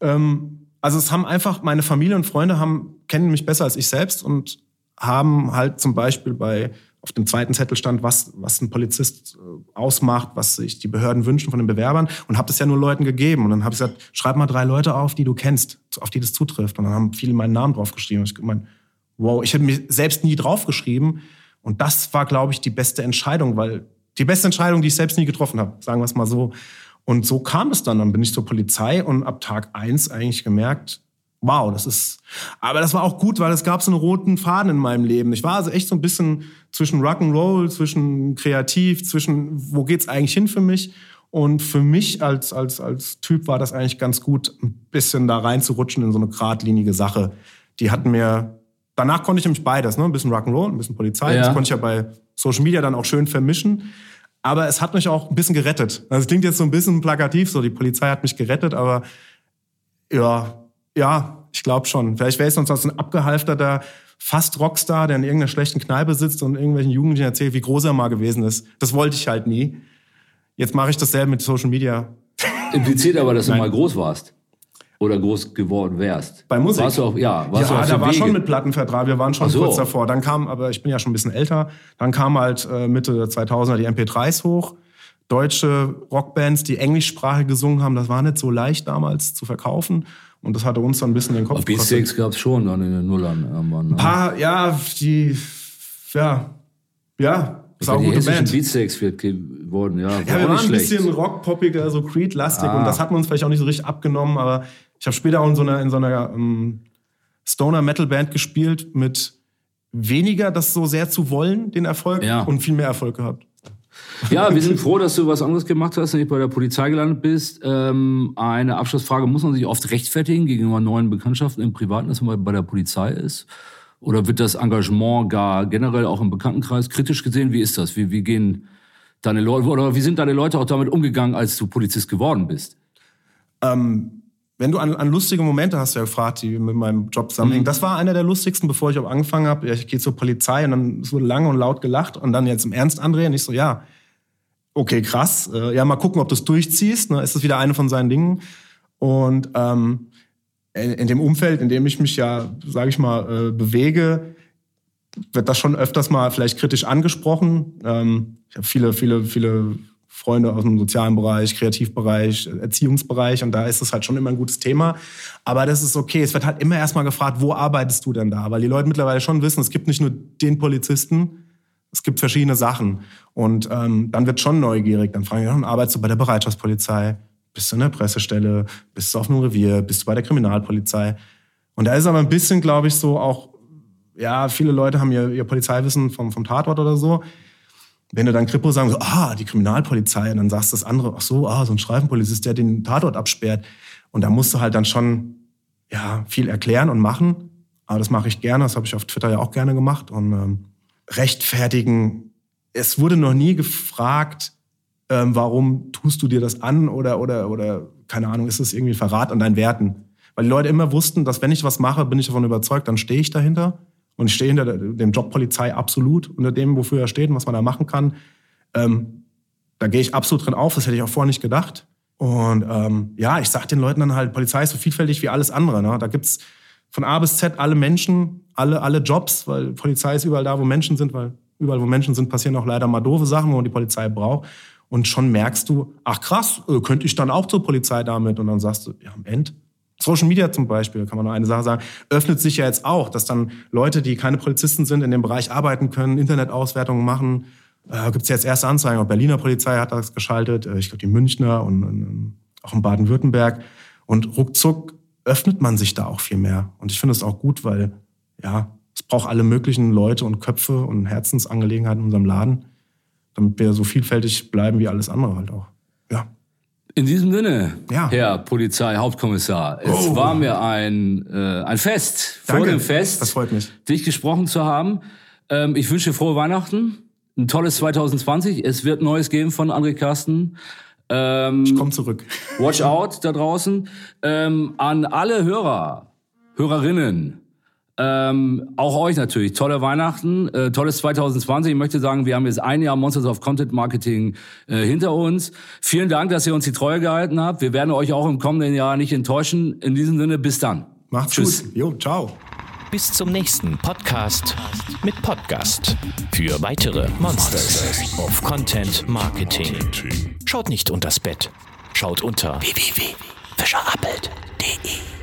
Ähm, also es haben einfach, meine Familie und Freunde haben, kennen mich besser als ich selbst und haben halt zum Beispiel bei auf dem zweiten Zettel stand, was, was ein Polizist äh, ausmacht, was sich die Behörden wünschen von den Bewerbern und habe das ja nur Leuten gegeben. Und dann habe ich gesagt, schreib mal drei Leute auf, die du kennst, auf die das zutrifft. Und dann haben viele meinen Namen draufgeschrieben. Ich meine, wow, ich hätte mir selbst nie draufgeschrieben. Und das war, glaube ich, die beste Entscheidung, weil die beste Entscheidung, die ich selbst nie getroffen habe, sagen wir es mal so. Und so kam es dann. Dann bin ich zur Polizei und ab Tag eins eigentlich gemerkt, wow, das ist. Aber das war auch gut, weil es gab so einen roten Faden in meinem Leben. Ich war also echt so ein bisschen zwischen Rock'n'Roll, zwischen kreativ, zwischen wo geht's eigentlich hin für mich? Und für mich als, als, als Typ war das eigentlich ganz gut, ein bisschen da reinzurutschen in so eine geradlinige Sache. Die hatten mir, danach konnte ich nämlich beides, ne? ein bisschen Rock'n'Roll, ein bisschen Polizei. Ja. Das konnte ich ja bei Social Media dann auch schön vermischen. Aber es hat mich auch ein bisschen gerettet. Also es klingt jetzt so ein bisschen plakativ, so die Polizei hat mich gerettet, aber ja, ja, ich glaube schon. Vielleicht wäre ich sonst so ein abgehalfterter fast Rockstar, der in irgendeiner schlechten Kneipe sitzt und irgendwelchen Jugendlichen erzählt, wie groß er mal gewesen ist. Das wollte ich halt nie. Jetzt mache ich dasselbe mit Social Media. Impliziert aber, dass Nein. du mal groß warst. Oder groß geworden wärst. Bei Musik? Warst du auch, ja, warst ja, du da war Wege? schon mit Plattenvertrag. Wir waren schon so. kurz davor. Dann kam, aber ich bin ja schon ein bisschen älter, dann kam halt äh, Mitte 2000er die MP3s hoch deutsche Rockbands, die englischsprachig gesungen haben, das war nicht so leicht damals zu verkaufen. Und das hatte uns dann ein bisschen den Kopf gekostet. B6 gab es schon dann in den Nullern irgendwann. Ne? Ein paar, ja, die, ja, ja, das war eine gute Band. Beatsteaks wird geworden, ja. War ja, wir waren ein bisschen rockpoppiger, so Creed-lastig ah. und das hat man uns vielleicht auch nicht so richtig abgenommen, aber ich habe später auch in so einer, in so einer um, ähm, Stoner-Metal-Band gespielt mit weniger das so sehr zu wollen, den Erfolg, ja. und viel mehr Erfolg gehabt. Ja, wir sind froh, dass du was anderes gemacht hast, nicht bei der Polizei gelandet bist. Ähm, eine Abschlussfrage, muss man sich oft rechtfertigen gegenüber neuen Bekanntschaften im Privaten, dass man bei der Polizei ist? Oder wird das Engagement gar generell auch im Bekanntenkreis kritisch gesehen? Wie ist das? Wie, wie gehen deine Leute, oder wie sind deine Leute auch damit umgegangen, als du Polizist geworden bist? Ähm, wenn du an, an lustige Momente hast, ja gefragt, die mit meinem Job zusammenhängen. Mhm. Das war einer der lustigsten, bevor ich auch angefangen habe. Ich gehe zur Polizei und dann so lange und laut gelacht und dann jetzt im Ernst André und ich so, ja, okay, krass. Äh, ja, mal gucken, ob du es durchziehst. Ne? Ist das wieder eine von seinen Dingen? Und ähm, in, in dem Umfeld, in dem ich mich ja, sage ich mal, äh, bewege, wird das schon öfters mal vielleicht kritisch angesprochen. Ähm, ich habe viele, viele, viele Freunde aus dem sozialen Bereich, Kreativbereich, Erziehungsbereich und da ist es halt schon immer ein gutes Thema. Aber das ist okay. Es wird halt immer erstmal gefragt, wo arbeitest du denn da? Weil die Leute mittlerweile schon wissen, es gibt nicht nur den Polizisten, es gibt verschiedene Sachen. Und ähm, dann wird schon neugierig. Dann fragen die, dann arbeitest du bei der Bereitschaftspolizei? Bist du in der Pressestelle? Bist du auf einem Revier? Bist du bei der Kriminalpolizei? Und da ist aber ein bisschen, glaube ich, so auch, ja, viele Leute haben ihr, ihr Polizeiwissen vom, vom Tatort oder so wenn du dann Kripo sagen, so, ah, die Kriminalpolizei, und dann sagst du das andere, ach so, ah, so ein Streifenpolizist, der den Tatort absperrt. Und da musst du halt dann schon, ja, viel erklären und machen. Aber das mache ich gerne, das habe ich auf Twitter ja auch gerne gemacht. Und ähm, rechtfertigen, es wurde noch nie gefragt, ähm, warum tust du dir das an oder, oder, oder, keine Ahnung, ist es irgendwie Verrat an deinen Werten? Weil die Leute immer wussten, dass wenn ich was mache, bin ich davon überzeugt, dann stehe ich dahinter. Und ich stehe hinter dem Job Polizei absolut, unter dem, wofür er steht und was man da machen kann. Ähm, da gehe ich absolut drin auf, das hätte ich auch vorher nicht gedacht. Und ähm, ja, ich sage den Leuten dann halt, Polizei ist so vielfältig wie alles andere. Ne? Da gibt's von A bis Z alle Menschen, alle, alle Jobs, weil Polizei ist überall da, wo Menschen sind, weil überall, wo Menschen sind, passieren auch leider mal doofe Sachen, wo man die Polizei braucht. Und schon merkst du, ach krass, äh, könnte ich dann auch zur Polizei damit? Und dann sagst du, ja, am Ende Social Media zum Beispiel, kann man nur eine Sache sagen, öffnet sich ja jetzt auch, dass dann Leute, die keine Polizisten sind, in dem Bereich arbeiten können, Internetauswertungen machen. Äh, Gibt es jetzt erste Anzeigen, auch Berliner Polizei hat das geschaltet, äh, ich glaube die Münchner und, und auch in Baden-Württemberg. Und ruckzuck öffnet man sich da auch viel mehr. Und ich finde es auch gut, weil ja, es braucht alle möglichen Leute und Köpfe und Herzensangelegenheiten in unserem Laden, damit wir so vielfältig bleiben wie alles andere halt auch. Ja. In diesem Sinne, ja. Herr Polizeihauptkommissar, es oh. war mir ein, äh, ein Fest, Danke. vor dem Fest, das freut mich. dich gesprochen zu haben. Ähm, ich wünsche frohe Weihnachten, ein tolles 2020. Es wird Neues geben von André Carsten. Ähm, ich komme zurück. Watch out da draußen. Ähm, an alle Hörer, Hörerinnen, ähm, auch euch natürlich. Tolle Weihnachten, äh, tolles 2020. Ich möchte sagen, wir haben jetzt ein Jahr Monsters of Content Marketing äh, hinter uns. Vielen Dank, dass ihr uns die Treue gehalten habt. Wir werden euch auch im kommenden Jahr nicht enttäuschen. In diesem Sinne, bis dann. Macht's Tschüss. gut. Jo, ciao. Bis zum nächsten Podcast mit Podcast. Für weitere Monsters of Content Marketing. Schaut nicht unters Bett. Schaut unter www.fischerappelt.de.